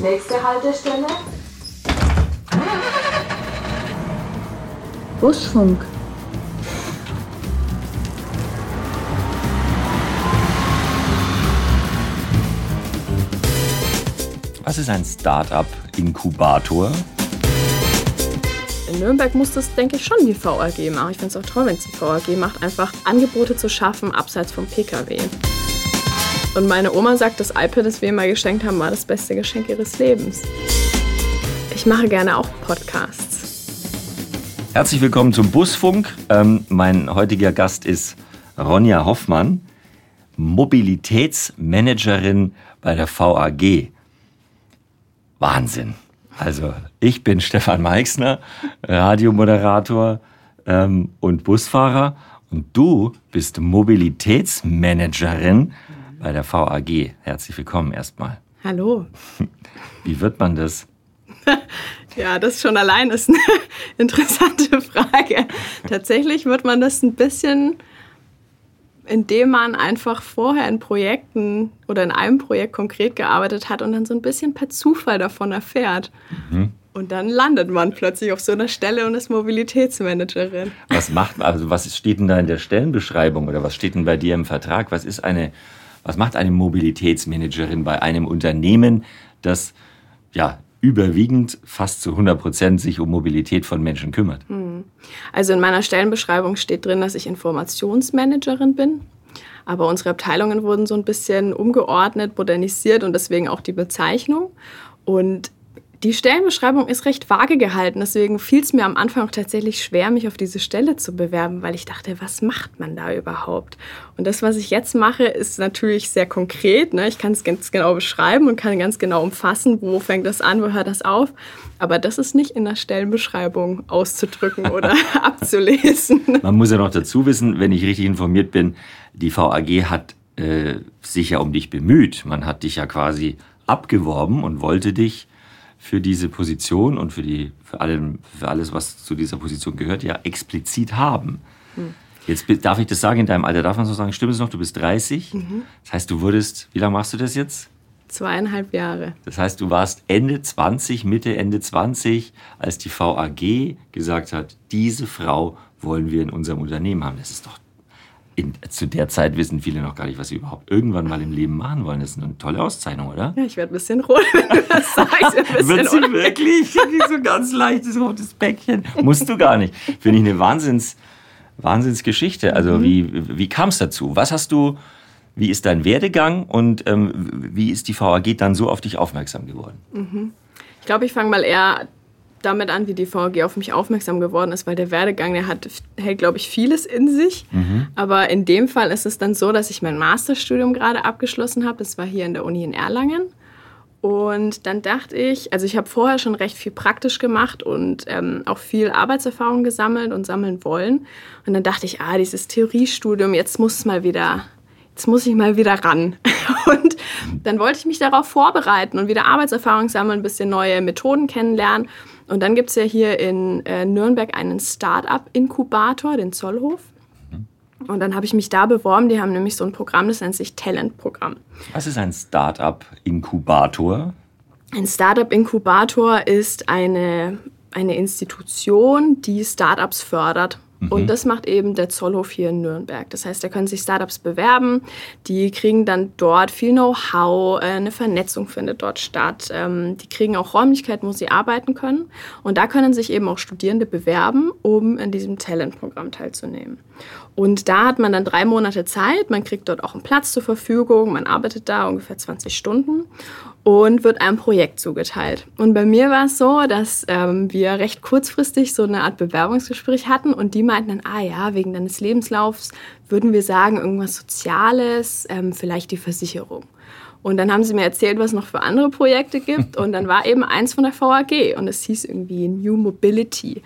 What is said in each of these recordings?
Nächste Haltestelle. Busfunk. Was ist ein Startup-Inkubator? In Nürnberg muss das, denke ich, schon die VAG machen. Ich finde es auch toll, wenn es die VAG macht, einfach Angebote zu schaffen, abseits vom Pkw. Und meine Oma sagt, das iPad, das wir ihr mal geschenkt haben, war das beste Geschenk ihres Lebens. Ich mache gerne auch Podcasts. Herzlich willkommen zum Busfunk. Ähm, mein heutiger Gast ist Ronja Hoffmann, Mobilitätsmanagerin bei der VAG. Wahnsinn. Also, ich bin Stefan Meixner, Radiomoderator ähm, und Busfahrer. Und du bist Mobilitätsmanagerin bei der VAG. Herzlich willkommen erstmal. Hallo. Wie wird man das? ja, das schon allein ist eine interessante Frage. Tatsächlich wird man das ein bisschen, indem man einfach vorher in Projekten oder in einem Projekt konkret gearbeitet hat und dann so ein bisschen per Zufall davon erfährt. Mhm. Und dann landet man plötzlich auf so einer Stelle und ist Mobilitätsmanagerin. Was macht also was steht denn da in der Stellenbeschreibung oder was steht denn bei dir im Vertrag? Was ist eine was macht eine Mobilitätsmanagerin bei einem Unternehmen, das ja überwiegend fast zu 100 Prozent sich um Mobilität von Menschen kümmert? Hm. Also in meiner Stellenbeschreibung steht drin, dass ich Informationsmanagerin bin. Aber unsere Abteilungen wurden so ein bisschen umgeordnet, modernisiert und deswegen auch die Bezeichnung. Und die Stellenbeschreibung ist recht vage gehalten, deswegen fiel es mir am Anfang auch tatsächlich schwer, mich auf diese Stelle zu bewerben, weil ich dachte, was macht man da überhaupt? Und das, was ich jetzt mache, ist natürlich sehr konkret. Ne? Ich kann es ganz genau beschreiben und kann ganz genau umfassen, wo fängt das an, wo hört das auf. Aber das ist nicht in der Stellenbeschreibung auszudrücken oder abzulesen. Man muss ja noch dazu wissen, wenn ich richtig informiert bin, die VAG hat äh, sich ja um dich bemüht. Man hat dich ja quasi abgeworben und wollte dich für diese Position und für, die, für, allem, für alles, was zu dieser Position gehört, ja explizit haben. Hm. Jetzt darf ich das sagen, in deinem Alter darf man so sagen, stimmt es noch, du bist 30. Mhm. Das heißt, du wurdest, wie lange machst du das jetzt? Zweieinhalb Jahre. Das heißt, du warst Ende 20, Mitte, Ende 20, als die VAG gesagt hat, diese Frau wollen wir in unserem Unternehmen haben. Das ist doch in, zu der Zeit wissen viele noch gar nicht, was sie überhaupt irgendwann mal im Leben machen wollen. Das ist eine tolle Auszeichnung, oder? Ja, ich werde ein bisschen rot, wenn du das sagst. Wird sie wirklich? So ganz leichtes rotes Bäckchen. Musst du gar nicht. Finde ich eine Wahnsinns, Wahnsinnsgeschichte. Also mhm. wie, wie kam es dazu? Was hast du, wie ist dein Werdegang und ähm, wie ist die VAG dann so auf dich aufmerksam geworden? Mhm. Ich glaube, ich fange mal eher damit an, wie die VG auf mich aufmerksam geworden ist, weil der Werdegang, der hat, hält, glaube ich, vieles in sich. Mhm. Aber in dem Fall ist es dann so, dass ich mein Masterstudium gerade abgeschlossen habe. Das war hier in der Uni in Erlangen. Und dann dachte ich, also ich habe vorher schon recht viel praktisch gemacht und ähm, auch viel Arbeitserfahrung gesammelt und sammeln wollen. Und dann dachte ich, ah, dieses Theoriestudium, jetzt muss es mal wieder, jetzt muss ich mal wieder ran. Und dann wollte ich mich darauf vorbereiten und wieder Arbeitserfahrung sammeln, ein bisschen neue Methoden kennenlernen. Und dann gibt es ja hier in äh, Nürnberg einen Start-up-Inkubator, den Zollhof. Und dann habe ich mich da beworben. Die haben nämlich so ein Programm, das nennt sich Talent-Programm. Was ist ein Start-up-Inkubator? Ein Start-up-Inkubator ist eine, eine Institution, die Startups fördert und mhm. das macht eben der Zollhof hier in Nürnberg. Das heißt, da können sich Startups bewerben, die kriegen dann dort viel Know-how, äh, eine Vernetzung findet dort statt. Ähm, die kriegen auch Räumlichkeiten, wo sie arbeiten können. Und da können sich eben auch Studierende bewerben, um in diesem Talent-Programm teilzunehmen. Und da hat man dann drei Monate Zeit, man kriegt dort auch einen Platz zur Verfügung, man arbeitet da ungefähr 20 Stunden und wird einem Projekt zugeteilt. Und bei mir war es so, dass ähm, wir recht kurzfristig so eine Art Bewerbungsgespräch hatten und die meinten dann, ah ja, wegen deines Lebenslaufs würden wir sagen, irgendwas Soziales, ähm, vielleicht die Versicherung. Und dann haben sie mir erzählt, was es noch für andere Projekte gibt. Und dann war eben eins von der VAG und es hieß irgendwie New Mobility.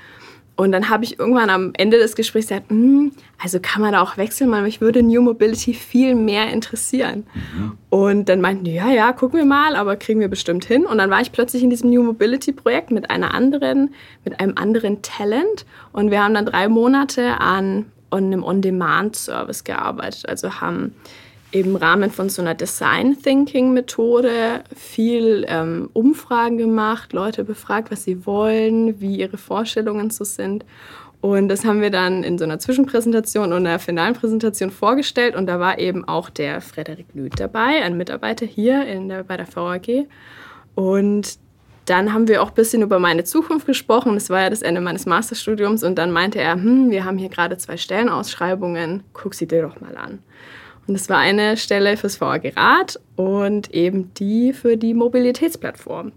Und dann habe ich irgendwann am Ende des Gesprächs gesagt, hm, also kann man da auch wechseln, weil mich würde New Mobility viel mehr interessieren. Mhm. Und dann meinten die, ja, ja, gucken wir mal, aber kriegen wir bestimmt hin. Und dann war ich plötzlich in diesem New Mobility Projekt mit einer anderen, mit einem anderen Talent. Und wir haben dann drei Monate an einem On-Demand-Service gearbeitet. Also haben im Rahmen von so einer Design Thinking Methode viel ähm, Umfragen gemacht, Leute befragt, was sie wollen, wie ihre Vorstellungen so sind. Und das haben wir dann in so einer Zwischenpräsentation und einer finalen Präsentation vorgestellt. Und da war eben auch der Frederik Lüth dabei, ein Mitarbeiter hier in der, bei der VAG. Und dann haben wir auch ein bisschen über meine Zukunft gesprochen. Das war ja das Ende meines Masterstudiums. Und dann meinte er, hm, wir haben hier gerade zwei Stellenausschreibungen, guck sie dir doch mal an. Und es war eine Stelle fürs VAG Rat und eben die für die Mobilitätsplattform.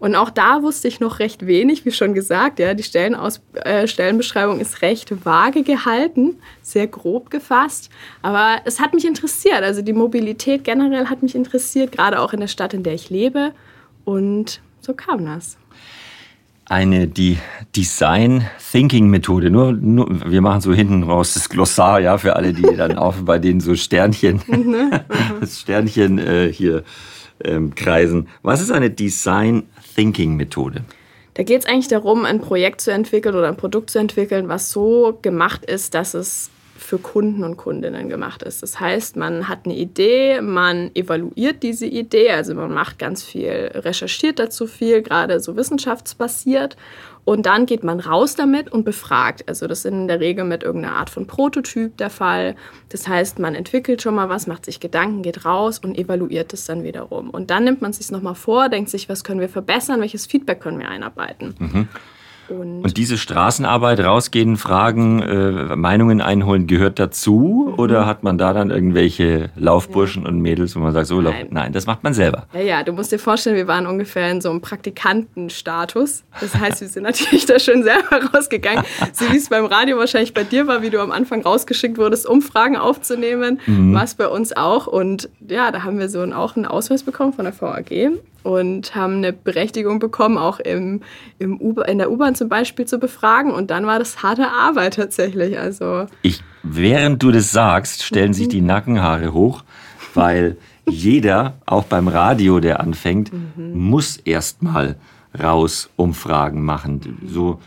Und auch da wusste ich noch recht wenig, wie schon gesagt. Ja, die Stellenaus äh, Stellenbeschreibung ist recht vage gehalten, sehr grob gefasst. Aber es hat mich interessiert. Also die Mobilität generell hat mich interessiert, gerade auch in der Stadt, in der ich lebe. Und so kam das. Eine die Design Thinking Methode. Nur, nur wir machen so hinten raus das Glossar, ja, für alle, die dann auch bei denen so Sternchen, mhm. das Sternchen äh, hier ähm, kreisen. Was ist eine Design Thinking Methode? Da geht es eigentlich darum, ein Projekt zu entwickeln oder ein Produkt zu entwickeln, was so gemacht ist, dass es für Kunden und Kundinnen gemacht ist. Das heißt, man hat eine Idee, man evaluiert diese Idee, also man macht ganz viel, recherchiert dazu viel, gerade so wissenschaftsbasiert. Und dann geht man raus damit und befragt. Also das ist in der Regel mit irgendeiner Art von Prototyp der Fall. Das heißt, man entwickelt schon mal was, macht sich Gedanken, geht raus und evaluiert es dann wiederum. Und dann nimmt man sich nochmal vor, denkt sich, was können wir verbessern, welches Feedback können wir einarbeiten. Mhm. Und, und, diese Straßenarbeit, rausgehen, fragen, äh, Meinungen einholen, gehört dazu? Mhm. Oder hat man da dann irgendwelche Laufburschen ja. und Mädels, wo man sagt, so, nein. nein, das macht man selber? Ja, ja, du musst dir vorstellen, wir waren ungefähr in so einem Praktikantenstatus. Das heißt, wir sind natürlich da schon selber rausgegangen. so wie es beim Radio wahrscheinlich bei dir war, wie du am Anfang rausgeschickt wurdest, Umfragen aufzunehmen, mhm. war es bei uns auch. Und ja, da haben wir so auch einen Ausweis bekommen von der VAG und haben eine Berechtigung bekommen, auch im, im in der U-Bahn zum Beispiel zu befragen. Und dann war das harte Arbeit tatsächlich. Also ich, während du das sagst, stellen sich die Nackenhaare hoch, weil jeder, auch beim Radio, der anfängt, mhm. muss erstmal raus Umfragen machen. So,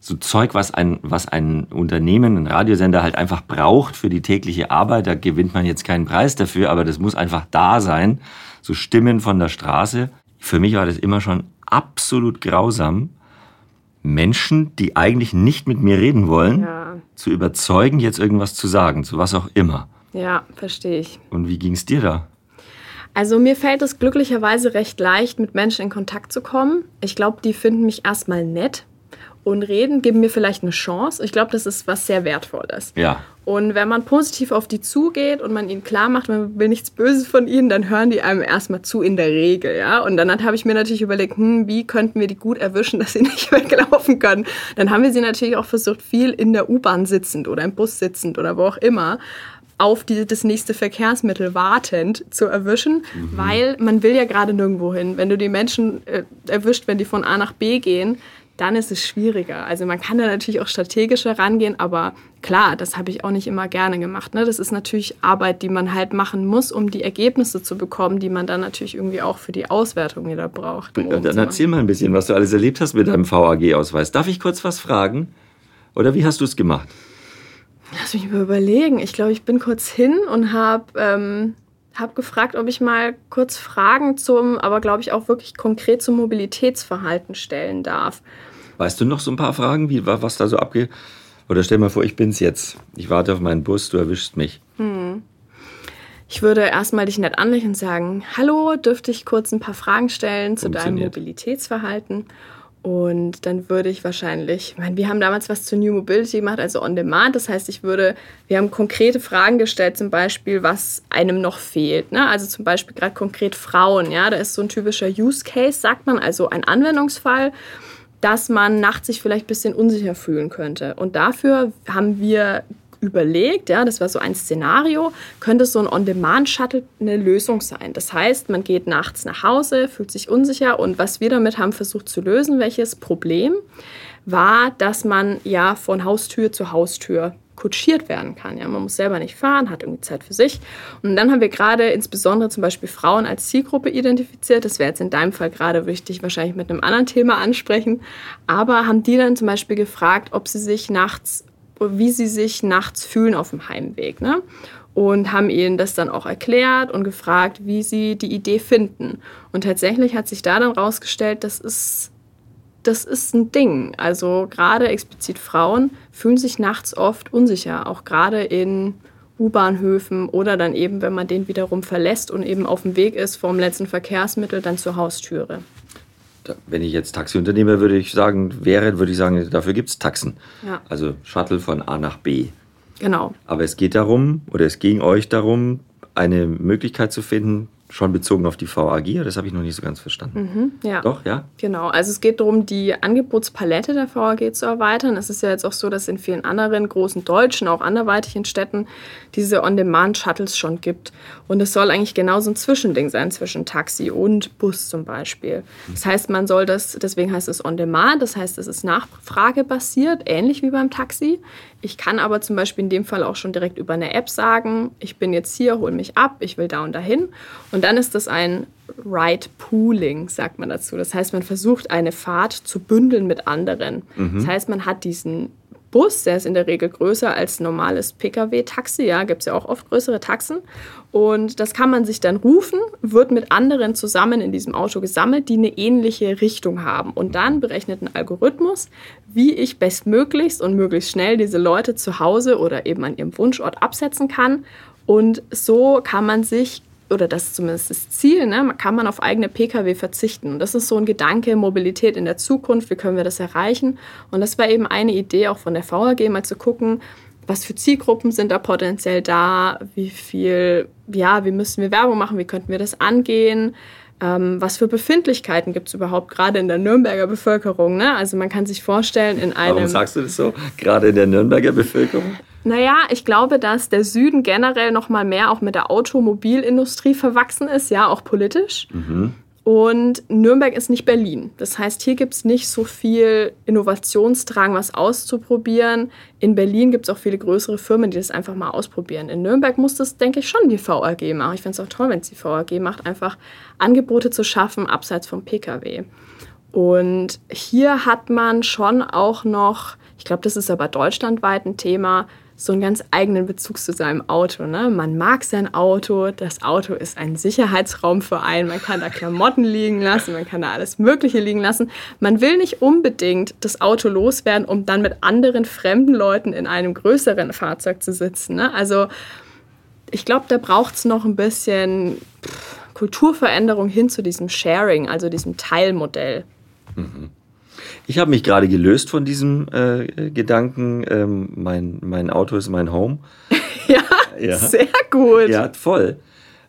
so Zeug, was ein, was ein Unternehmen, ein Radiosender halt einfach braucht für die tägliche Arbeit. Da gewinnt man jetzt keinen Preis dafür, aber das muss einfach da sein so Stimmen von der Straße. Für mich war das immer schon absolut grausam, Menschen, die eigentlich nicht mit mir reden wollen, ja. zu überzeugen, jetzt irgendwas zu sagen, zu was auch immer. Ja, verstehe ich. Und wie ging es dir da? Also mir fällt es glücklicherweise recht leicht, mit Menschen in Kontakt zu kommen. Ich glaube, die finden mich erstmal nett und reden, geben mir vielleicht eine Chance. Ich glaube, das ist was sehr Wertvolles. Ja. Und wenn man positiv auf die zugeht und man ihnen klar macht, man will nichts Böses von ihnen, dann hören die einem erstmal zu in der Regel, ja. Und dann habe ich mir natürlich überlegt, hm, wie könnten wir die gut erwischen, dass sie nicht weglaufen können. Dann haben wir sie natürlich auch versucht, viel in der U-Bahn sitzend oder im Bus sitzend oder wo auch immer auf die, das nächste Verkehrsmittel wartend zu erwischen, mhm. weil man will ja gerade nirgendwo hin. Wenn du die Menschen äh, erwischt, wenn die von A nach B gehen, dann ist es schwieriger. Also man kann da natürlich auch strategischer rangehen, aber klar, das habe ich auch nicht immer gerne gemacht. Ne? Das ist natürlich Arbeit, die man halt machen muss, um die Ergebnisse zu bekommen, die man dann natürlich irgendwie auch für die Auswertung wieder braucht. Um dann erzähl mal ein bisschen, was du alles erlebt hast mit deinem VAG-Ausweis. Darf ich kurz was fragen? Oder wie hast du es gemacht? Lass mich mal überlegen. Ich glaube, ich bin kurz hin und habe ähm, hab gefragt, ob ich mal kurz Fragen zum, aber glaube ich auch wirklich konkret zum Mobilitätsverhalten stellen darf. Weißt du noch so ein paar Fragen, wie, was da so abgeht? Oder stell mal vor, ich bin's jetzt. Ich warte auf meinen Bus, du erwischst mich. Hm. Ich würde erstmal dich nett anlächeln und sagen, hallo, dürfte ich kurz ein paar Fragen stellen zu deinem Mobilitätsverhalten? Und dann würde ich wahrscheinlich, ich meine, wir haben damals was zu New Mobility gemacht, also on demand. Das heißt, ich würde, wir haben konkrete Fragen gestellt, zum Beispiel, was einem noch fehlt. Ne? Also zum Beispiel gerade konkret Frauen. Ja, da ist so ein typischer Use Case, sagt man, also ein Anwendungsfall, dass man nachts sich vielleicht ein bisschen unsicher fühlen könnte. Und dafür haben wir überlegt, ja, das war so ein Szenario, könnte so ein On-Demand-Shuttle eine Lösung sein. Das heißt, man geht nachts nach Hause, fühlt sich unsicher und was wir damit haben versucht zu lösen, welches Problem, war, dass man ja von Haustür zu Haustür kutschiert werden kann. Ja, man muss selber nicht fahren, hat irgendwie Zeit für sich. Und dann haben wir gerade insbesondere zum Beispiel Frauen als Zielgruppe identifiziert. Das wäre jetzt in deinem Fall gerade wichtig, wahrscheinlich mit einem anderen Thema ansprechen. Aber haben die dann zum Beispiel gefragt, ob sie sich nachts wie sie sich nachts fühlen auf dem Heimweg. Ne? und haben ihnen das dann auch erklärt und gefragt, wie sie die Idee finden. Und tatsächlich hat sich da dann rausgestellt, das ist, das ist ein Ding. Also gerade explizit Frauen fühlen sich nachts oft unsicher, auch gerade in U-Bahnhöfen oder dann eben, wenn man den wiederum verlässt und eben auf dem Weg ist vom letzten Verkehrsmittel dann zur Haustüre. Wenn ich jetzt Taxiunternehmer würde ich sagen, wäre, würde ich sagen, dafür gibt es Taxen. Ja. Also Shuttle von A nach B. Genau. Aber es geht darum, oder es ging euch darum, eine Möglichkeit zu finden, schon bezogen auf die VAG, das habe ich noch nicht so ganz verstanden. Mhm, ja. Doch, ja? Genau, also es geht darum, die Angebotspalette der VAG zu erweitern. Es ist ja jetzt auch so, dass es in vielen anderen großen deutschen, auch anderweitigen Städten diese On-Demand-Shuttles schon gibt. Und es soll eigentlich genau so ein Zwischending sein zwischen Taxi und Bus zum Beispiel. Das heißt, man soll das, deswegen heißt es On-Demand, das heißt, es ist nachfragebasiert, ähnlich wie beim Taxi. Ich kann aber zum Beispiel in dem Fall auch schon direkt über eine App sagen, ich bin jetzt hier, hol mich ab, ich will da und dahin. Und dann ist das ein Ride Pooling, sagt man dazu. Das heißt, man versucht eine Fahrt zu bündeln mit anderen. Das heißt, man hat diesen Bus, der ist in der Regel größer als normales Pkw-Taxi. Ja, gibt es ja auch oft größere Taxen. Und das kann man sich dann rufen, wird mit anderen zusammen in diesem Auto gesammelt, die eine ähnliche Richtung haben. Und dann berechnet ein Algorithmus, wie ich bestmöglichst und möglichst schnell diese Leute zu Hause oder eben an ihrem Wunschort absetzen kann. Und so kann man sich oder das ist zumindest das Ziel, ne, kann man auf eigene Pkw verzichten. Und das ist so ein Gedanke, Mobilität in der Zukunft, wie können wir das erreichen? Und das war eben eine Idee auch von der VAG, mal zu gucken, was für Zielgruppen sind da potenziell da, wie viel, ja, wie müssen wir Werbung machen, wie könnten wir das angehen, ähm, was für Befindlichkeiten gibt es überhaupt gerade in der Nürnberger Bevölkerung. Ne? Also man kann sich vorstellen, in einem... Warum sagst du das so? Gerade in der Nürnberger Bevölkerung? Naja, ich glaube, dass der Süden generell noch mal mehr auch mit der Automobilindustrie verwachsen ist, ja, auch politisch. Und Nürnberg ist nicht Berlin. Das heißt, hier gibt es nicht so viel Innovationsdrang, was auszuprobieren. In Berlin gibt es auch viele größere Firmen, die das einfach mal ausprobieren. In Nürnberg muss das, denke ich, schon die VAG machen. Ich finde es auch toll, wenn es die VAG macht, einfach Angebote zu schaffen, abseits vom Pkw. Und hier hat man schon auch noch, ich glaube, das ist aber deutschlandweit ein Thema, so einen ganz eigenen Bezug zu seinem Auto. Ne? Man mag sein Auto, das Auto ist ein Sicherheitsraum für einen, man kann da Klamotten liegen lassen, man kann da alles Mögliche liegen lassen. Man will nicht unbedingt das Auto loswerden, um dann mit anderen fremden Leuten in einem größeren Fahrzeug zu sitzen. Ne? Also ich glaube, da braucht es noch ein bisschen Kulturveränderung hin zu diesem Sharing, also diesem Teilmodell. Ich habe mich gerade gelöst von diesem äh, Gedanken, ähm, mein, mein Auto ist mein Home. Ja, Ja. sehr gut. Ja, voll.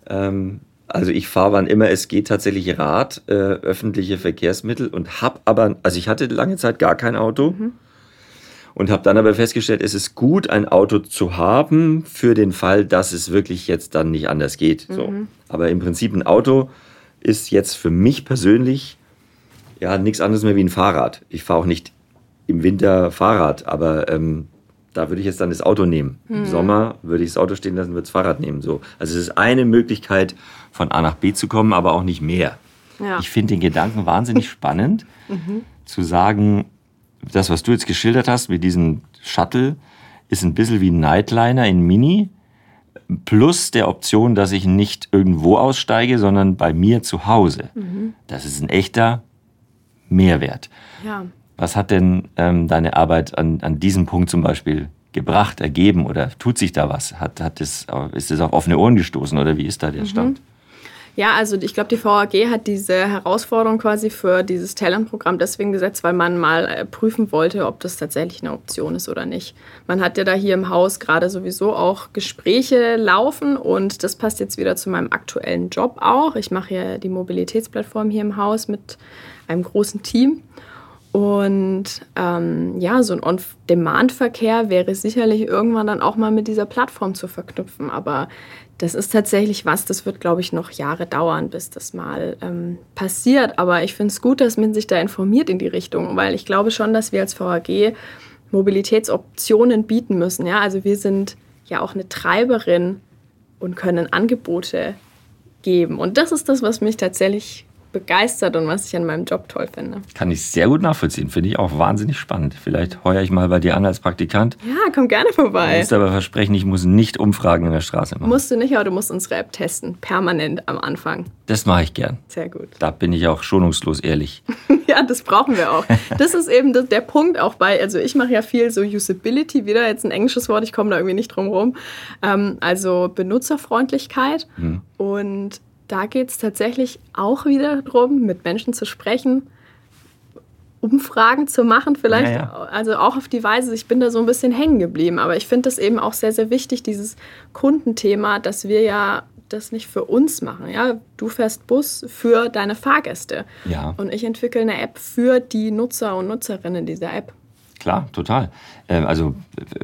Ähm, also ich fahre wann immer es geht tatsächlich Rad, äh, öffentliche Verkehrsmittel und habe aber, also ich hatte lange Zeit gar kein Auto und habe dann aber festgestellt, es ist gut, ein Auto zu haben für den Fall, dass es wirklich jetzt dann nicht anders geht. So. Aber im Prinzip ein Auto ist jetzt für mich persönlich ja nichts anderes mehr wie ein Fahrrad. Ich fahre auch nicht im Winter Fahrrad, aber ähm, da würde ich jetzt dann das Auto nehmen. Im Sommer würde ich das Auto stehen lassen, würde das Fahrrad nehmen. So. Also es ist eine Möglichkeit, von A nach B zu kommen, aber auch nicht mehr. Ja. Ich finde den Gedanken wahnsinnig spannend, zu sagen, das, was du jetzt geschildert hast mit diesem Shuttle, ist ein bisschen wie ein Nightliner in Mini, plus der Option, dass ich nicht irgendwo aussteige, sondern bei mir zu Hause. Das ist ein echter Mehrwert. ja. Was hat denn ähm, deine Arbeit an, an diesem Punkt zum Beispiel gebracht, ergeben oder tut sich da was? Hat, hat das, ist es auf offene Ohren gestoßen oder wie ist da der Stand? Ja, also ich glaube, die VAG hat diese Herausforderung quasi für dieses Talentprogramm deswegen gesetzt, weil man mal äh, prüfen wollte, ob das tatsächlich eine Option ist oder nicht. Man hat ja da hier im Haus gerade sowieso auch Gespräche laufen und das passt jetzt wieder zu meinem aktuellen Job auch. Ich mache ja die Mobilitätsplattform hier im Haus mit einem großen Team. Und ähm, ja, so ein On-Demand-Verkehr wäre sicherlich irgendwann dann auch mal mit dieser Plattform zu verknüpfen. Aber das ist tatsächlich was, das wird, glaube ich, noch Jahre dauern, bis das mal ähm, passiert. Aber ich finde es gut, dass man sich da informiert in die Richtung, weil ich glaube schon, dass wir als VAG Mobilitätsoptionen bieten müssen. Ja? Also wir sind ja auch eine Treiberin und können Angebote geben. Und das ist das, was mich tatsächlich begeistert und was ich an meinem Job toll finde. Kann ich sehr gut nachvollziehen. Finde ich auch wahnsinnig spannend. Vielleicht heuer ich mal bei dir an als Praktikant. Ja, komm gerne vorbei. Du musst aber versprechen, ich muss nicht Umfragen in der Straße machen. Musst du nicht, aber du musst unsere App testen. Permanent am Anfang. Das mache ich gern. Sehr gut. Da bin ich auch schonungslos ehrlich. ja, das brauchen wir auch. Das ist eben der Punkt auch bei, also ich mache ja viel so Usability, wieder jetzt ein englisches Wort, ich komme da irgendwie nicht drum rum. Ähm, also Benutzerfreundlichkeit. Hm. Und da geht es tatsächlich auch wieder darum, mit Menschen zu sprechen, Umfragen zu machen, vielleicht. Ja, ja. Also auch auf die Weise, ich bin da so ein bisschen hängen geblieben. Aber ich finde das eben auch sehr, sehr wichtig, dieses Kundenthema, dass wir ja das nicht für uns machen. Ja? Du fährst Bus für deine Fahrgäste. Ja. Und ich entwickle eine App für die Nutzer und Nutzerinnen dieser App. Klar, total. Ähm, also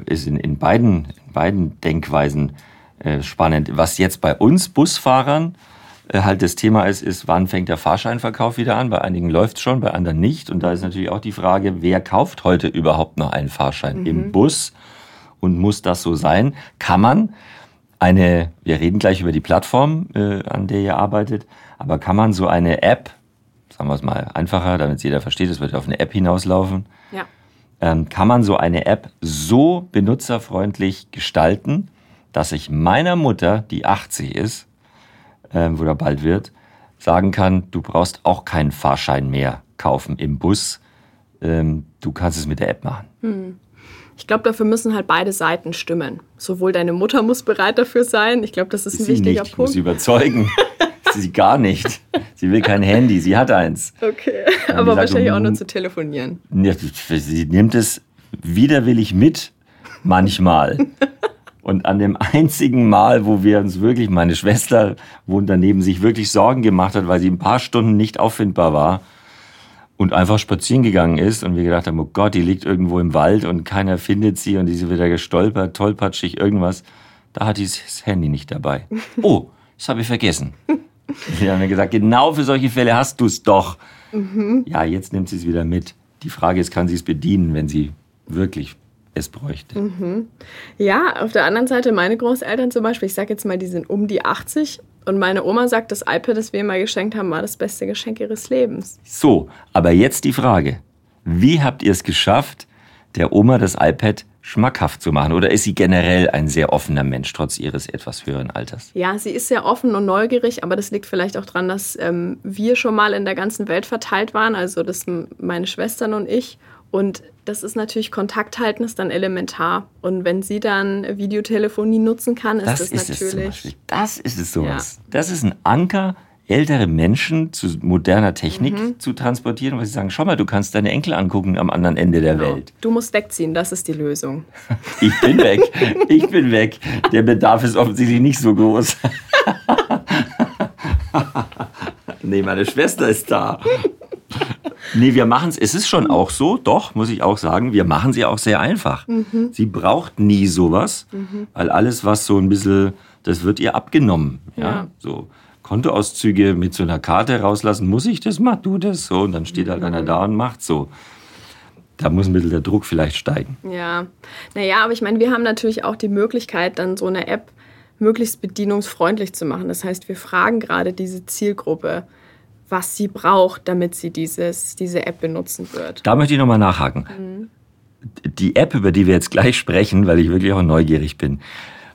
ist in, in, beiden, in beiden Denkweisen äh, spannend. Was jetzt bei uns Busfahrern äh, halt das Thema ist, ist, wann fängt der Fahrscheinverkauf wieder an? Bei einigen läuft es schon, bei anderen nicht. Und da ist natürlich auch die Frage, wer kauft heute überhaupt noch einen Fahrschein mhm. im Bus? Und muss das so sein? Kann man eine, wir reden gleich über die Plattform, äh, an der ihr arbeitet, aber kann man so eine App, sagen wir es mal einfacher, damit es jeder versteht, es wird auf eine App hinauslaufen, ja. ähm, kann man so eine App so benutzerfreundlich gestalten, dass ich meiner Mutter, die 80 ist, ähm, wo er bald wird, sagen kann, du brauchst auch keinen Fahrschein mehr kaufen im Bus. Ähm, du kannst es mit der App machen. Hm. Ich glaube, dafür müssen halt beide Seiten stimmen. Sowohl deine Mutter muss bereit dafür sein. Ich glaube, das ist, ist ein wichtiger nicht. Punkt. Ich muss sie überzeugen. sie gar nicht. Sie will kein Handy, sie hat eins. Okay, aber wahrscheinlich auch nur zu telefonieren. Sie nimmt es widerwillig mit, manchmal. Und an dem einzigen Mal, wo wir uns wirklich, meine Schwester wohnt daneben, sich wirklich Sorgen gemacht hat, weil sie ein paar Stunden nicht auffindbar war und einfach spazieren gegangen ist und wir gedacht haben, oh Gott, die liegt irgendwo im Wald und keiner findet sie und die ist wieder gestolpert, tollpatschig, irgendwas. Da hat die das Handy nicht dabei. Oh, das habe ich vergessen. Wir haben gesagt, genau für solche Fälle hast du es doch. Mhm. Ja, jetzt nimmt sie es wieder mit. Die Frage ist, kann sie es bedienen, wenn sie wirklich es bräuchte. Mhm. Ja, auf der anderen Seite, meine Großeltern zum Beispiel, ich sage jetzt mal, die sind um die 80 und meine Oma sagt, das iPad, das wir mal geschenkt haben, war das beste Geschenk ihres Lebens. So, aber jetzt die Frage, wie habt ihr es geschafft, der Oma das iPad schmackhaft zu machen? Oder ist sie generell ein sehr offener Mensch, trotz ihres etwas höheren Alters? Ja, sie ist sehr offen und neugierig, aber das liegt vielleicht auch daran, dass ähm, wir schon mal in der ganzen Welt verteilt waren, also das meine Schwestern und ich. Und das ist natürlich Kontakt halten ist dann elementar. Und wenn sie dann Videotelefonie nutzen kann, ist das, das ist natürlich. Es das ist es sowas. Ja. Das ist ein Anker, ältere Menschen zu moderner Technik mhm. zu transportieren, weil sie sagen, schau mal, du kannst deine Enkel angucken am anderen Ende der genau. Welt. Du musst wegziehen, das ist die Lösung. ich bin weg. Ich bin weg. Der Bedarf ist offensichtlich nicht so groß. nee, meine Schwester ist da. Nee, wir machen es. Es ist schon auch so, doch, muss ich auch sagen, wir machen sie auch sehr einfach. Mhm. Sie braucht nie sowas, mhm. weil alles, was so ein bisschen, das wird ihr abgenommen. Ja, ja. so. Kontoauszüge mit so einer Karte rauslassen, muss ich das, mach du das so. Und dann steht halt einer da und macht so. Da muss ein bisschen der Druck vielleicht steigen. Ja, naja, aber ich meine, wir haben natürlich auch die Möglichkeit, dann so eine App möglichst bedienungsfreundlich zu machen. Das heißt, wir fragen gerade diese Zielgruppe was sie braucht, damit sie dieses, diese App benutzen wird. Da möchte ich nochmal nachhaken. Mhm. Die App, über die wir jetzt gleich sprechen, weil ich wirklich auch neugierig bin,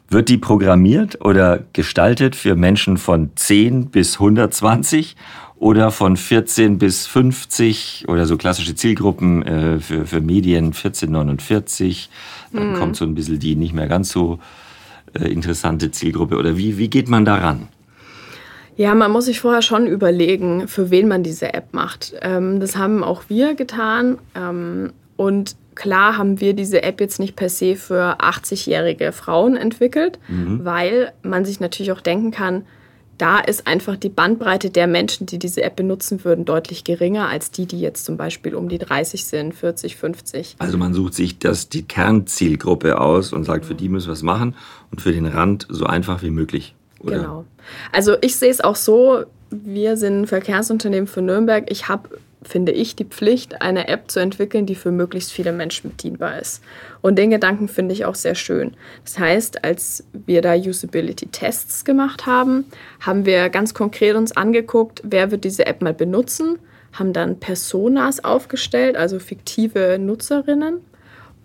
wird die programmiert oder gestaltet für Menschen von 10 bis 120 oder von 14 bis 50 oder so klassische Zielgruppen äh, für, für Medien 14, 49. Dann mhm. kommt so ein bisschen die nicht mehr ganz so äh, interessante Zielgruppe. Oder wie, wie geht man daran? Ja, man muss sich vorher schon überlegen, für wen man diese App macht. Ähm, das haben auch wir getan. Ähm, und klar haben wir diese App jetzt nicht per se für 80-jährige Frauen entwickelt, mhm. weil man sich natürlich auch denken kann, da ist einfach die Bandbreite der Menschen, die diese App benutzen würden, deutlich geringer als die, die jetzt zum Beispiel um die 30 sind, 40, 50. Also man sucht sich das, die Kernzielgruppe aus und sagt, für die müssen wir es machen und für den Rand so einfach wie möglich. Oder? Genau. Also ich sehe es auch so, wir sind ein Verkehrsunternehmen für Nürnberg. Ich habe finde ich, die Pflicht, eine App zu entwickeln, die für möglichst viele Menschen bedienbar ist. Und den Gedanken finde ich auch sehr schön. Das heißt, als wir da Usability-Tests gemacht haben, haben wir ganz konkret uns angeguckt, wer wird diese App mal benutzen, haben dann Personas aufgestellt, also fiktive Nutzerinnen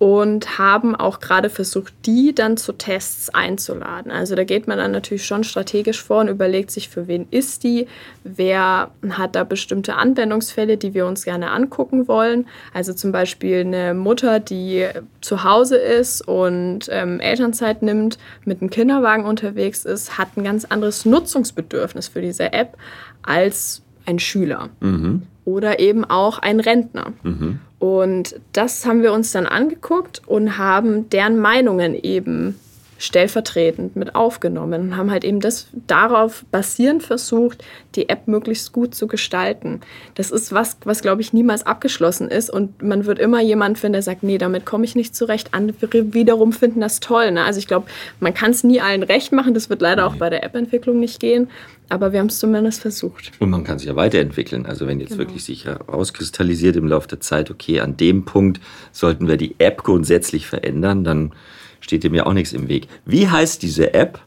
und haben auch gerade versucht, die dann zu Tests einzuladen. Also da geht man dann natürlich schon strategisch vor und überlegt sich, für wen ist die, wer hat da bestimmte Anwendungsfälle, die wir uns gerne angucken wollen. Also zum Beispiel eine Mutter, die zu Hause ist und ähm, Elternzeit nimmt, mit einem Kinderwagen unterwegs ist, hat ein ganz anderes Nutzungsbedürfnis für diese App als ein Schüler. Mhm. Oder eben auch ein Rentner. Mhm. Und das haben wir uns dann angeguckt und haben deren Meinungen eben stellvertretend mit aufgenommen und haben halt eben das darauf basierend versucht, die App möglichst gut zu gestalten. Das ist was, was glaube ich niemals abgeschlossen ist und man wird immer jemand finden, der sagt, nee, damit komme ich nicht zurecht. Andere wiederum finden das toll. Ne? Also ich glaube, man kann es nie allen recht machen. Das wird leider auch bei der App-Entwicklung nicht gehen. Aber wir haben es zumindest versucht. Und man kann sich ja weiterentwickeln. Also wenn jetzt genau. wirklich sich herauskristallisiert im Laufe der Zeit, okay, an dem Punkt sollten wir die App grundsätzlich verändern, dann steht dem ja auch nichts im Weg. Wie heißt diese App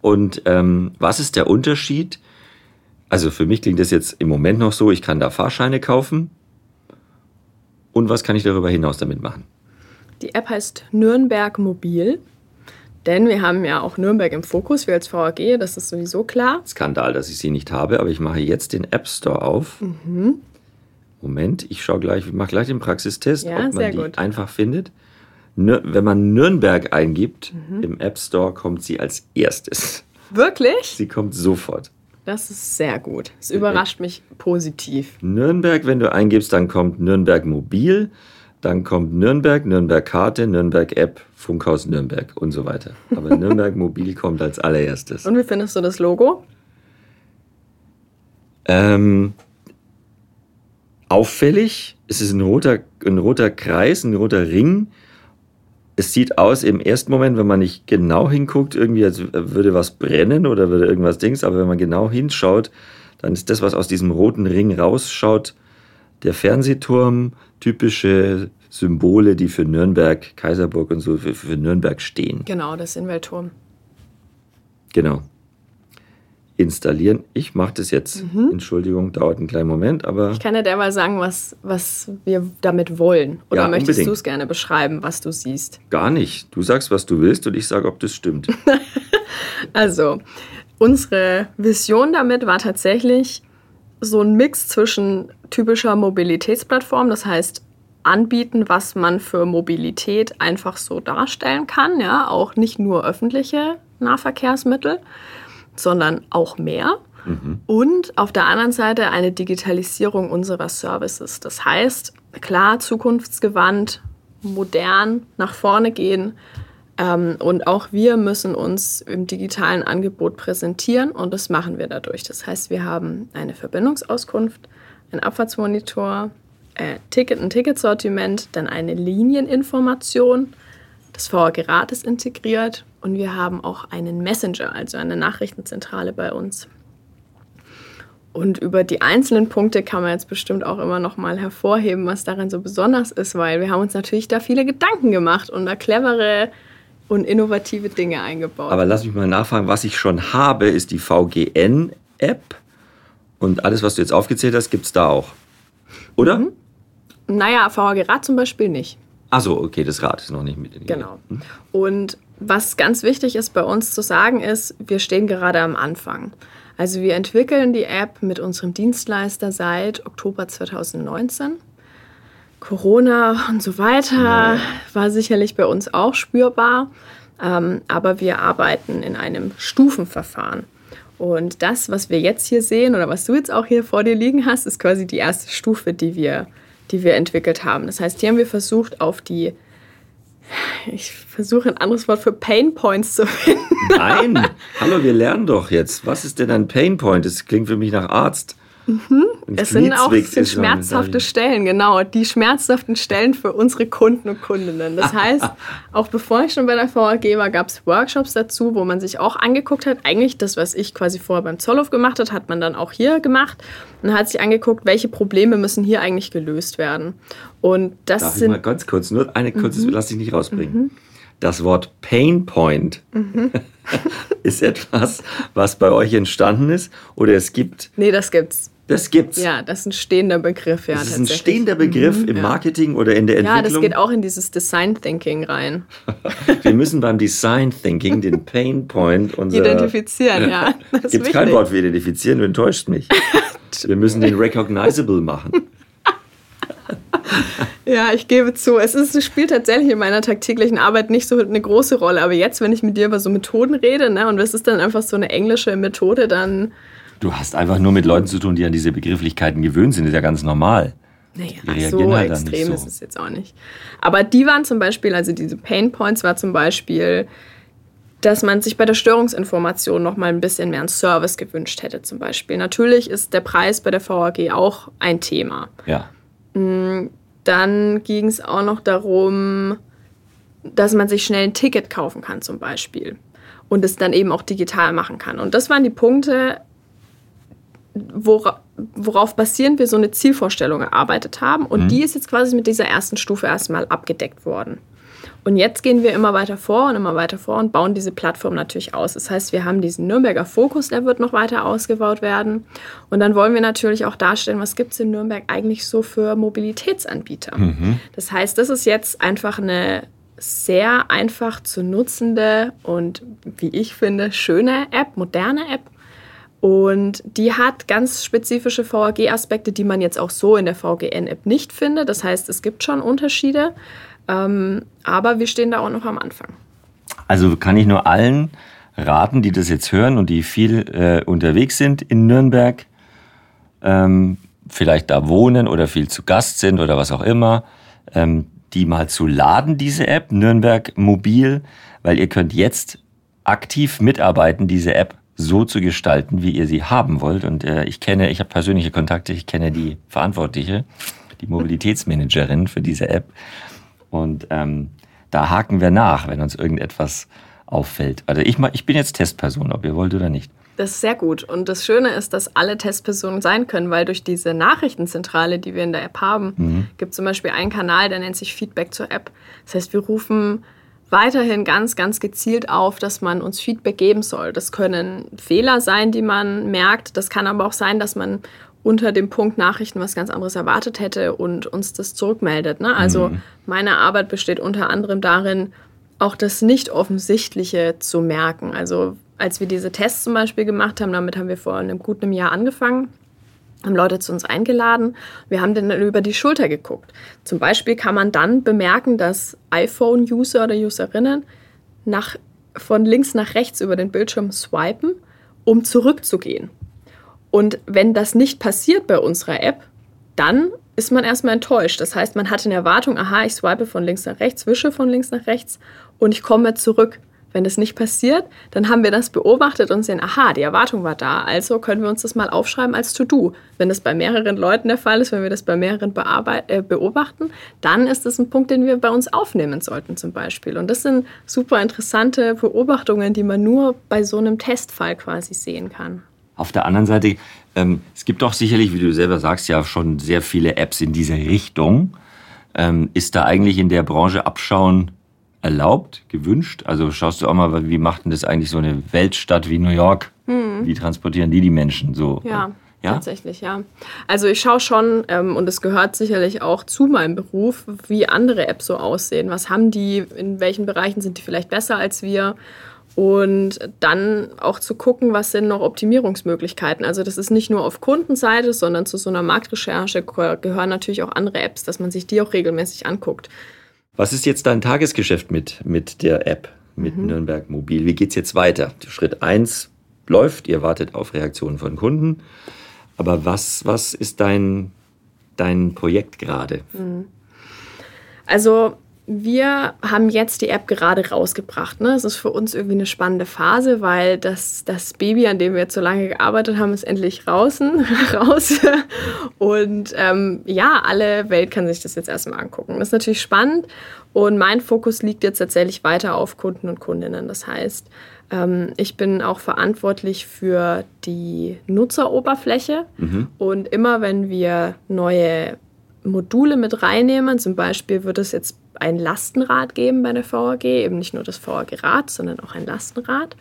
und ähm, was ist der Unterschied? Also für mich klingt das jetzt im Moment noch so, ich kann da Fahrscheine kaufen. Und was kann ich darüber hinaus damit machen? Die App heißt Nürnberg Mobil. Denn wir haben ja auch Nürnberg im Fokus, wir als VAG, das ist sowieso klar. Skandal, dass ich sie nicht habe, aber ich mache jetzt den App Store auf. Mhm. Moment, ich schaue gleich, ich mache gleich den Praxistest, ja, ob man die gut. einfach findet. Wenn man Nürnberg eingibt, mhm. im App Store kommt sie als erstes. Wirklich? Sie kommt sofort. Das ist sehr gut. Es überrascht mich positiv. Nürnberg, wenn du eingibst, dann kommt Nürnberg Mobil. Dann kommt Nürnberg, Nürnberg Karte, Nürnberg App, Funkhaus Nürnberg und so weiter. Aber Nürnberg Mobil kommt als allererstes. Und wie findest du das Logo? Ähm, auffällig. Es ist ein roter, ein roter Kreis, ein roter Ring. Es sieht aus im ersten Moment, wenn man nicht genau hinguckt, irgendwie als würde was brennen oder würde irgendwas Dings. Aber wenn man genau hinschaut, dann ist das, was aus diesem roten Ring rausschaut, der Fernsehturm, typische Symbole, die für Nürnberg, Kaiserburg und so, für, für Nürnberg stehen. Genau, das Inweltturm. Genau. Installieren. Ich mache das jetzt. Mhm. Entschuldigung, dauert einen kleinen Moment, aber. Ich kann ja derweil sagen, was, was wir damit wollen. Oder ja, möchtest du es gerne beschreiben, was du siehst? Gar nicht. Du sagst, was du willst und ich sage, ob das stimmt. also, unsere Vision damit war tatsächlich, so ein Mix zwischen typischer Mobilitätsplattform, das heißt anbieten, was man für Mobilität einfach so darstellen kann, ja, auch nicht nur öffentliche Nahverkehrsmittel, sondern auch mehr. Mhm. Und auf der anderen Seite eine Digitalisierung unserer Services. Das heißt, klar, zukunftsgewandt, modern, nach vorne gehen, ähm, und auch wir müssen uns im digitalen Angebot präsentieren und das machen wir dadurch. Das heißt, wir haben eine Verbindungsauskunft, einen Abfahrtsmonitor, äh, Ticket, ein Ticketsortiment, dann eine Linieninformation. Das VAG Rat ist integriert und wir haben auch einen Messenger, also eine Nachrichtenzentrale bei uns. Und über die einzelnen Punkte kann man jetzt bestimmt auch immer noch mal hervorheben, was daran so besonders ist, weil wir haben uns natürlich da viele Gedanken gemacht und da clevere und innovative Dinge eingebaut. Aber lass mich mal nachfragen, was ich schon habe, ist die VGN-App. Und alles, was du jetzt aufgezählt hast, gibt es da auch. Oder? Mhm. Naja, VHG Rad zum Beispiel nicht. Achso, okay, das Rad ist noch nicht mit in Genau. Hm? Und was ganz wichtig ist bei uns zu sagen ist, wir stehen gerade am Anfang. Also wir entwickeln die App mit unserem Dienstleister seit Oktober 2019. Corona und so weiter war sicherlich bei uns auch spürbar, ähm, aber wir arbeiten in einem Stufenverfahren. Und das, was wir jetzt hier sehen oder was du jetzt auch hier vor dir liegen hast, ist quasi die erste Stufe, die wir, die wir entwickelt haben. Das heißt, hier haben wir versucht, auf die, ich versuche ein anderes Wort für Pain Points zu finden. Nein, hallo, wir lernen doch jetzt. Was ist denn ein Pain Point? Das klingt für mich nach Arzt. Mhm. Es sind auch sind schmerzhafte Stellen, genau. Die schmerzhaften Stellen für unsere Kunden und Kundinnen. Das heißt, auch bevor ich schon bei der VAG war, gab es Workshops dazu, wo man sich auch angeguckt hat. Eigentlich das, was ich quasi vorher beim Zollhof gemacht habe, hat man dann auch hier gemacht. Und hat sich angeguckt, welche Probleme müssen hier eigentlich gelöst werden. Und das Darf sind. Ich mal ganz kurz, nur eine kurze, mhm. lass dich nicht rausbringen. Mhm. Das Wort Pain Point mhm. ist etwas, was bei euch entstanden ist oder es gibt. Nee, das gibt's. Das gibt's. Ja, das ist ein stehender Begriff, ja. Das ist ein stehender Begriff mhm, im Marketing ja. oder in der Entwicklung. Ja, das geht auch in dieses Design Thinking rein. wir müssen beim Design Thinking den Pain Point unserer, identifizieren, ja. Gibt kein Wort für identifizieren, du enttäuscht mich. wir müssen den recognizable machen. Ja, ich gebe zu. Es, ist, es spielt tatsächlich in meiner tagtäglichen Arbeit nicht so eine große Rolle. Aber jetzt, wenn ich mit dir über so Methoden rede, ne, und es ist dann einfach so eine englische Methode, dann. Du hast einfach nur mit Leuten zu tun, die an diese Begrifflichkeiten gewöhnt sind. Das ist ja ganz normal. Naja, so halt extrem so. ist es jetzt auch nicht. Aber die waren zum Beispiel, also diese Pain Points war zum Beispiel, dass man sich bei der Störungsinformation noch mal ein bisschen mehr einen Service gewünscht hätte zum Beispiel. Natürlich ist der Preis bei der VAG auch ein Thema. Ja. Mm, dann ging es auch noch darum, dass man sich schnell ein Ticket kaufen kann zum Beispiel und es dann eben auch digital machen kann. Und das waren die Punkte, wora, worauf basierend wir so eine Zielvorstellung erarbeitet haben. Und mhm. die ist jetzt quasi mit dieser ersten Stufe erstmal abgedeckt worden. Und jetzt gehen wir immer weiter vor und immer weiter vor und bauen diese Plattform natürlich aus. Das heißt, wir haben diesen Nürnberger Fokus, der wird noch weiter ausgebaut werden. Und dann wollen wir natürlich auch darstellen, was gibt es in Nürnberg eigentlich so für Mobilitätsanbieter. Mhm. Das heißt, das ist jetzt einfach eine sehr einfach zu nutzende und, wie ich finde, schöne App, moderne App. Und die hat ganz spezifische VAG-Aspekte, die man jetzt auch so in der VGN-App nicht findet. Das heißt, es gibt schon Unterschiede. Ähm, aber wir stehen da auch noch am Anfang. Also kann ich nur allen raten, die das jetzt hören und die viel äh, unterwegs sind in Nürnberg, ähm, vielleicht da wohnen oder viel zu Gast sind oder was auch immer, ähm, die mal zu laden, diese App, Nürnberg Mobil, weil ihr könnt jetzt aktiv mitarbeiten, diese App so zu gestalten, wie ihr sie haben wollt. Und äh, ich kenne, ich habe persönliche Kontakte, ich kenne die Verantwortliche, die Mobilitätsmanagerin für diese App. Und ähm, da haken wir nach, wenn uns irgendetwas auffällt. Also ich, ich bin jetzt Testperson, ob ihr wollt oder nicht. Das ist sehr gut. Und das Schöne ist, dass alle Testpersonen sein können, weil durch diese Nachrichtenzentrale, die wir in der App haben, mhm. gibt es zum Beispiel einen Kanal, der nennt sich Feedback zur App. Das heißt, wir rufen weiterhin ganz, ganz gezielt auf, dass man uns Feedback geben soll. Das können Fehler sein, die man merkt. Das kann aber auch sein, dass man unter dem Punkt Nachrichten was ganz anderes erwartet hätte und uns das zurückmeldet. Ne? Also mhm. meine Arbeit besteht unter anderem darin, auch das Nicht-Offensichtliche zu merken. Also als wir diese Tests zum Beispiel gemacht haben, damit haben wir vor einem guten Jahr angefangen, haben Leute zu uns eingeladen. Wir haben dann über die Schulter geguckt. Zum Beispiel kann man dann bemerken, dass iPhone-User oder Userinnen nach, von links nach rechts über den Bildschirm swipen, um zurückzugehen. Und wenn das nicht passiert bei unserer App, dann ist man erstmal enttäuscht. Das heißt, man hat eine Erwartung, aha, ich swipe von links nach rechts, wische von links nach rechts und ich komme zurück. Wenn das nicht passiert, dann haben wir das beobachtet und sehen, aha, die Erwartung war da, also können wir uns das mal aufschreiben als To-Do. Wenn das bei mehreren Leuten der Fall ist, wenn wir das bei mehreren äh, beobachten, dann ist das ein Punkt, den wir bei uns aufnehmen sollten zum Beispiel. Und das sind super interessante Beobachtungen, die man nur bei so einem Testfall quasi sehen kann. Auf der anderen Seite, ähm, es gibt doch sicherlich, wie du selber sagst, ja schon sehr viele Apps in diese Richtung. Ähm, ist da eigentlich in der Branche Abschauen erlaubt, gewünscht? Also schaust du auch mal, wie macht denn das eigentlich so eine Weltstadt wie New York? Mhm. Wie transportieren die die Menschen so? Ja. Ja? Tatsächlich, ja. Also ich schaue schon, ähm, und es gehört sicherlich auch zu meinem Beruf, wie andere Apps so aussehen. Was haben die, in welchen Bereichen sind die vielleicht besser als wir? Und dann auch zu gucken, was sind noch Optimierungsmöglichkeiten. Also das ist nicht nur auf Kundenseite, sondern zu so einer Marktrecherche gehören natürlich auch andere Apps, dass man sich die auch regelmäßig anguckt. Was ist jetzt dein Tagesgeschäft mit, mit der App, mit mhm. Nürnberg Mobil? Wie geht es jetzt weiter? Schritt 1 läuft, ihr wartet auf Reaktionen von Kunden. Aber was, was ist dein, dein Projekt gerade? Mhm. Also wir haben jetzt die App gerade rausgebracht. Ne? Es ist für uns irgendwie eine spannende Phase, weil das, das Baby, an dem wir jetzt so lange gearbeitet haben, ist endlich draußen, raus. Und ähm, ja, alle Welt kann sich das jetzt erstmal angucken. Das ist natürlich spannend. Und mein Fokus liegt jetzt tatsächlich weiter auf Kunden und Kundinnen. Das heißt, ähm, ich bin auch verantwortlich für die Nutzeroberfläche. Mhm. Und immer wenn wir neue Module mit reinnehmen, zum Beispiel wird es jetzt ein Lastenrad geben bei der VAG, eben nicht nur das VAG-Rad, sondern auch ein Lastenrad.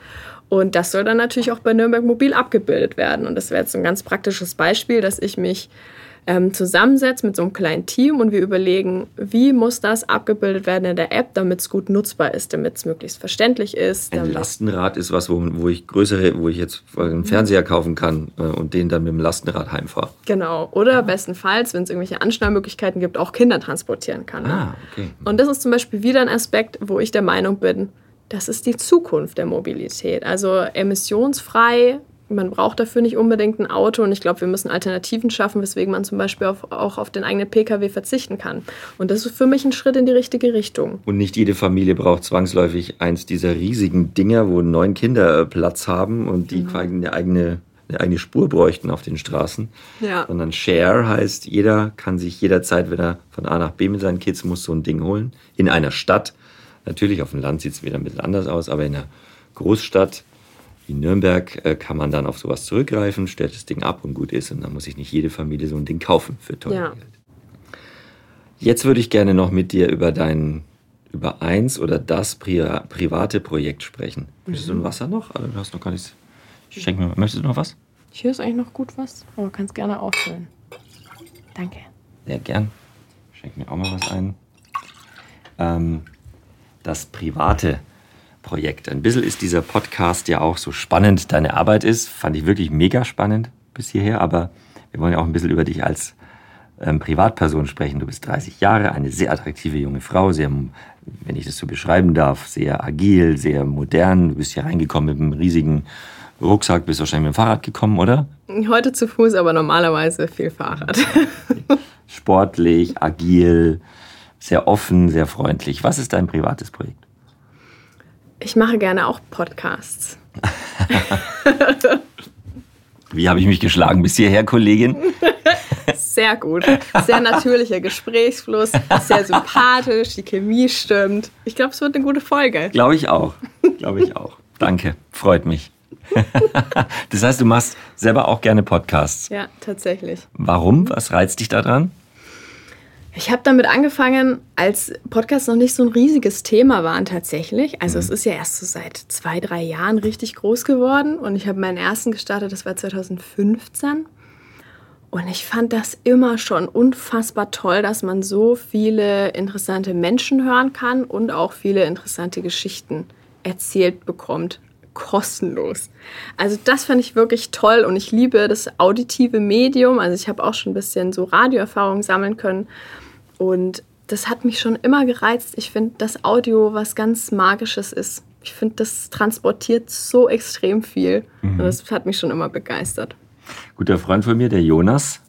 Und das soll dann natürlich auch bei Nürnberg Mobil abgebildet werden. Und das wäre jetzt ein ganz praktisches Beispiel, dass ich mich ähm, zusammensetzt mit so einem kleinen Team und wir überlegen, wie muss das abgebildet werden in der App, damit es gut nutzbar ist, damit es möglichst verständlich ist. Ein Lastenrad ist was, wo, wo ich größere, wo ich jetzt einen Fernseher kaufen kann äh, und den dann mit dem Lastenrad heimfahre. Genau. Oder ah. bestenfalls, wenn es irgendwelche Anschnallmöglichkeiten gibt, auch Kinder transportieren kann. Ah, okay. Und das ist zum Beispiel wieder ein Aspekt, wo ich der Meinung bin, das ist die Zukunft der Mobilität. Also emissionsfrei man braucht dafür nicht unbedingt ein Auto und ich glaube, wir müssen Alternativen schaffen, weswegen man zum Beispiel auf, auch auf den eigenen Pkw verzichten kann. Und das ist für mich ein Schritt in die richtige Richtung. Und nicht jede Familie braucht zwangsläufig eins dieser riesigen Dinger, wo neun Kinder Platz haben und die mhm. eine eigene eine eigene Spur bräuchten auf den Straßen. Ja. Sondern Share heißt, jeder kann sich jederzeit, wenn er von A nach B mit seinen Kids muss, so ein Ding holen. In einer Stadt. Natürlich auf dem Land sieht es wieder ein bisschen anders aus, aber in einer Großstadt in Nürnberg äh, kann man dann auf sowas zurückgreifen, stellt das Ding ab und gut ist. Und dann muss sich nicht jede Familie so ein Ding kaufen für teuer ja. Geld. Jetzt würde ich gerne noch mit dir über dein, über eins oder das Pri private Projekt sprechen. Mhm. Möchtest du ein Wasser noch? Also, du hast noch gar nichts. Ich schenke mir. Möchtest du noch was? Hier ist eigentlich noch gut was, aber du kannst gerne auffüllen. Danke. Sehr gern. Schenk mir auch mal was ein. Ähm, das private Projekt. Ein bisschen ist dieser Podcast ja auch so spannend deine Arbeit ist. Fand ich wirklich mega spannend bis hierher, aber wir wollen ja auch ein bisschen über dich als ähm, Privatperson sprechen. Du bist 30 Jahre, eine sehr attraktive junge Frau, sehr, wenn ich das so beschreiben darf, sehr agil, sehr modern. Du bist hier reingekommen mit einem riesigen Rucksack, bist wahrscheinlich mit dem Fahrrad gekommen, oder? Heute zu Fuß, aber normalerweise viel Fahrrad. Sportlich, agil, sehr offen, sehr freundlich. Was ist dein privates Projekt? Ich mache gerne auch Podcasts. Wie habe ich mich geschlagen bis hierher, Kollegin? Sehr gut. Sehr natürlicher Gesprächsfluss, sehr sympathisch, die Chemie stimmt. Ich glaube, es wird eine gute Folge. Glaube ich auch. Glaube ich auch. Danke. Freut mich. Das heißt, du machst selber auch gerne Podcasts. Ja, tatsächlich. Warum? Was reizt dich daran? Ich habe damit angefangen, als Podcasts noch nicht so ein riesiges Thema waren tatsächlich. Also mhm. es ist ja erst so seit zwei, drei Jahren richtig groß geworden. Und ich habe meinen ersten gestartet, das war 2015. Und ich fand das immer schon unfassbar toll, dass man so viele interessante Menschen hören kann und auch viele interessante Geschichten erzählt bekommt. Kostenlos. Also das fand ich wirklich toll und ich liebe das auditive Medium. Also ich habe auch schon ein bisschen so Radioerfahrung sammeln können und das hat mich schon immer gereizt. Ich finde, dass Audio was ganz Magisches ist. Ich finde, das transportiert so extrem viel. Mhm. Und das hat mich schon immer begeistert. Guter Freund von mir, der Jonas.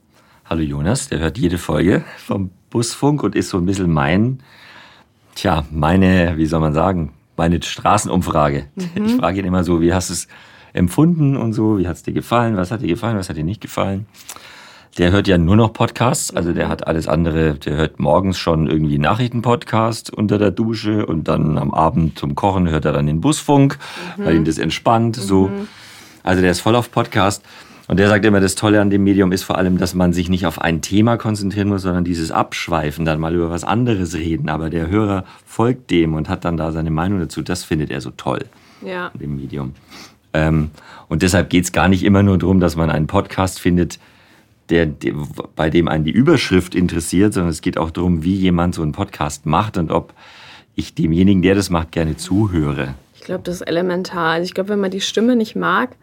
Hallo Jonas, der hört jede Folge vom Busfunk und ist so ein bisschen mein, tja, meine, wie soll man sagen, meine Straßenumfrage. Mhm. Ich frage ihn immer so, wie hast du es empfunden und so, wie hat es dir gefallen, was hat dir gefallen, was hat dir nicht gefallen der hört ja nur noch Podcasts, also der hat alles andere, der hört morgens schon irgendwie Nachrichtenpodcast unter der Dusche und dann am Abend zum Kochen hört er dann den Busfunk, mhm. weil ihn das entspannt, mhm. so. Also der ist voll auf Podcast. Und der sagt immer, das Tolle an dem Medium ist vor allem, dass man sich nicht auf ein Thema konzentrieren muss, sondern dieses Abschweifen, dann mal über was anderes reden. Aber der Hörer folgt dem und hat dann da seine Meinung dazu. Das findet er so toll. Ja. Dem Medium. Ähm, und deshalb geht es gar nicht immer nur darum, dass man einen Podcast findet, der, der, bei dem einen die Überschrift interessiert, sondern es geht auch darum, wie jemand so einen Podcast macht und ob ich demjenigen, der das macht, gerne zuhöre. Ich glaube, das ist elementar. Also ich glaube, wenn man die Stimme nicht mag,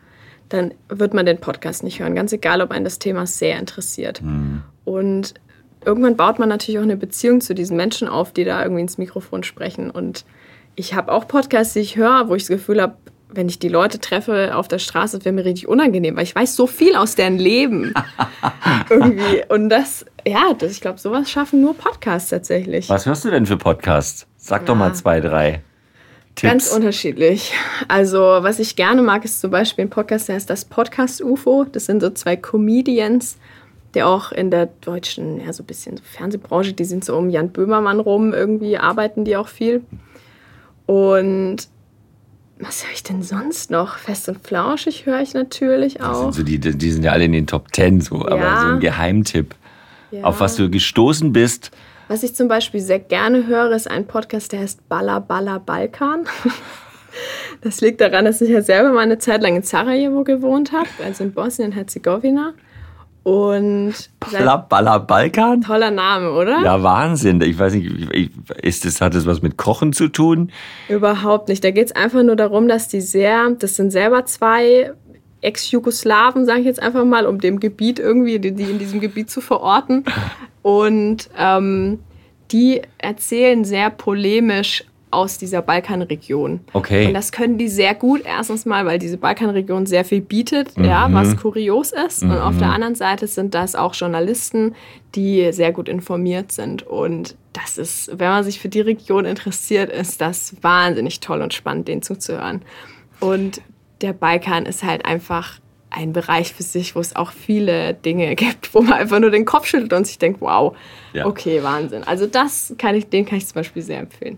dann wird man den Podcast nicht hören. Ganz egal, ob einen das Thema sehr interessiert. Mhm. Und irgendwann baut man natürlich auch eine Beziehung zu diesen Menschen auf, die da irgendwie ins Mikrofon sprechen. Und ich habe auch Podcasts, die ich höre, wo ich das Gefühl habe, wenn ich die Leute treffe auf der Straße, wäre mir richtig unangenehm, weil ich weiß so viel aus deren Leben. Irgendwie. Und das, ja, das, ich glaube, sowas schaffen nur Podcasts tatsächlich. Was hörst du denn für Podcasts? Sag ja. doch mal zwei, drei. Tipps. Ganz unterschiedlich. Also, was ich gerne mag, ist zum Beispiel ein Podcast, der heißt das Podcast UFO. Das sind so zwei Comedians, die auch in der deutschen, ja, so ein bisschen so Fernsehbranche, die sind so um Jan Böhmermann rum, irgendwie arbeiten die auch viel. Und was höre ich denn sonst noch? Fest und flauschig höre ich natürlich auch. Sind so die, die sind ja alle in den Top Ten, so, ja. aber so ein Geheimtipp, ja. auf was du gestoßen bist. Was ich zum Beispiel sehr gerne höre, ist ein Podcast, der heißt Balla Balla Balkan. Das liegt daran, dass ich ja selber mal eine Zeit lang in Sarajevo gewohnt habe, also in Bosnien-Herzegowina. Und Balla, Balla Balkan? Toller Name, oder? Ja, Wahnsinn. Ich weiß nicht, ist das, hat das was mit Kochen zu tun? Überhaupt nicht. Da geht es einfach nur darum, dass die sehr, das sind selber zwei Ex-Jugoslawen, sage ich jetzt einfach mal, um dem Gebiet irgendwie, die, die in diesem Gebiet zu verorten. Und ähm, die erzählen sehr polemisch aus dieser Balkanregion. Okay. Und das können die sehr gut. Erstens mal, weil diese Balkanregion sehr viel bietet, mhm. ja, was kurios ist. Mhm. Und auf der mhm. anderen Seite sind das auch Journalisten, die sehr gut informiert sind. Und das ist, wenn man sich für die Region interessiert, ist das wahnsinnig toll und spannend, denen zuzuhören. Und der Balkan ist halt einfach ein Bereich für sich, wo es auch viele Dinge gibt, wo man einfach nur den Kopf schüttelt und sich denkt, wow, ja. okay, Wahnsinn. Also das kann ich, den kann ich zum Beispiel sehr empfehlen.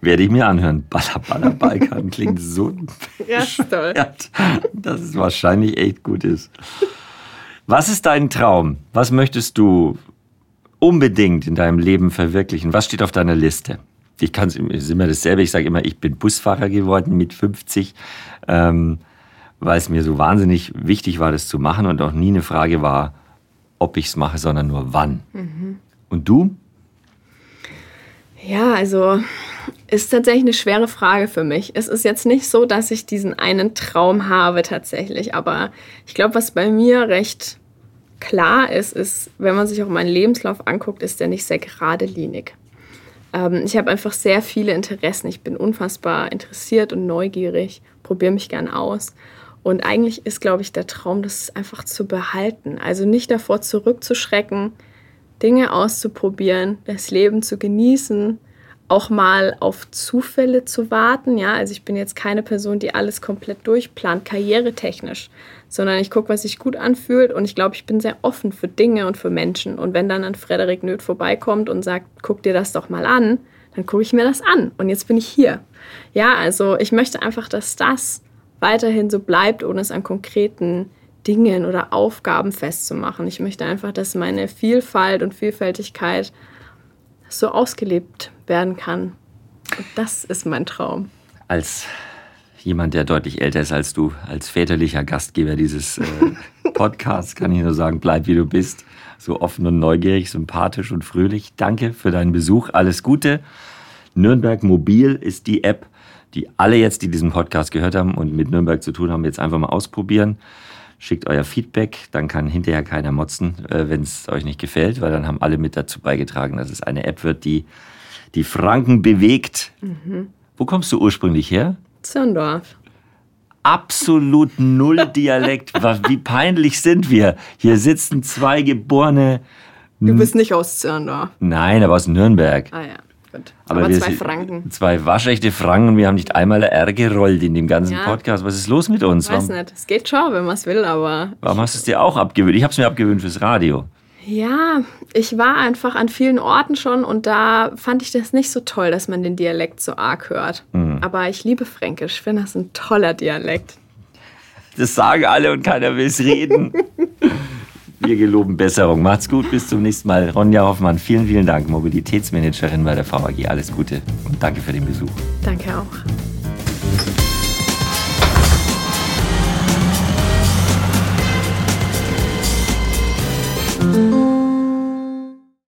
Werde ich mir anhören. Baller, Baller, Balkan klingt so ja, toll. dass es wahrscheinlich echt gut ist. Was ist dein Traum? Was möchtest du unbedingt in deinem Leben verwirklichen? Was steht auf deiner Liste? Ich kann es immer dasselbe. Ich sage immer, ich bin Busfahrer geworden mit 50, ähm, weil es mir so wahnsinnig wichtig war, das zu machen und auch nie eine Frage war, ob ich es mache, sondern nur wann. Mhm. Und du? Ja, also ist tatsächlich eine schwere Frage für mich. Es ist jetzt nicht so, dass ich diesen einen Traum habe tatsächlich, aber ich glaube, was bei mir recht klar ist, ist, wenn man sich auch meinen Lebenslauf anguckt, ist der nicht sehr geradelinig. Ähm, ich habe einfach sehr viele Interessen. Ich bin unfassbar interessiert und neugierig, probiere mich gern aus. Und eigentlich ist, glaube ich, der Traum, das einfach zu behalten. Also nicht davor zurückzuschrecken, Dinge auszuprobieren, das Leben zu genießen, auch mal auf Zufälle zu warten. Ja, also ich bin jetzt keine Person, die alles komplett durchplant, karrieretechnisch, sondern ich gucke, was sich gut anfühlt und ich glaube, ich bin sehr offen für Dinge und für Menschen. Und wenn dann ein Frederik Nöth vorbeikommt und sagt, guck dir das doch mal an, dann gucke ich mir das an und jetzt bin ich hier. Ja, also ich möchte einfach, dass das weiterhin so bleibt, ohne es an konkreten Dingen oder Aufgaben festzumachen. Ich möchte einfach, dass meine Vielfalt und Vielfältigkeit so ausgelebt werden kann. Und das ist mein Traum. Als jemand, der deutlich älter ist als du, als väterlicher Gastgeber dieses äh, Podcasts, kann ich nur sagen, bleib wie du bist. So offen und neugierig, sympathisch und fröhlich. Danke für deinen Besuch. Alles Gute. Nürnberg Mobil ist die App, die alle jetzt, die diesen Podcast gehört haben und mit Nürnberg zu tun haben, jetzt einfach mal ausprobieren schickt euer Feedback, dann kann hinterher keiner motzen, äh, wenn es euch nicht gefällt, weil dann haben alle mit dazu beigetragen, dass es eine App wird, die die Franken bewegt. Mhm. Wo kommst du ursprünglich her? Zirndorf. Absolut null Dialekt. Wie peinlich sind wir? Hier sitzen zwei geborene. Du bist nicht aus Zirndorf. Nein, aber aus Nürnberg. Ah ja. Gut. Aber, Aber zwei Franken. Zwei waschechte Franken. Wir haben nicht einmal R gerollt in dem ganzen ja. Podcast. Was ist los mit uns? Ich weiß warum, nicht. Es geht schon, wenn man es will, aber. Warum hast du es dir auch abgewöhnt? Ich habe es mir abgewöhnt fürs Radio. Ja, ich war einfach an vielen Orten schon und da fand ich das nicht so toll, dass man den Dialekt so arg hört. Mhm. Aber ich liebe Fränkisch. Ich finde das ein toller Dialekt. Das sagen alle und keiner will es reden. Wir geloben Besserung. Macht's gut, bis zum nächsten Mal. Ronja Hoffmann, vielen, vielen Dank, Mobilitätsmanagerin bei der VAG. Alles Gute und danke für den Besuch. Danke auch.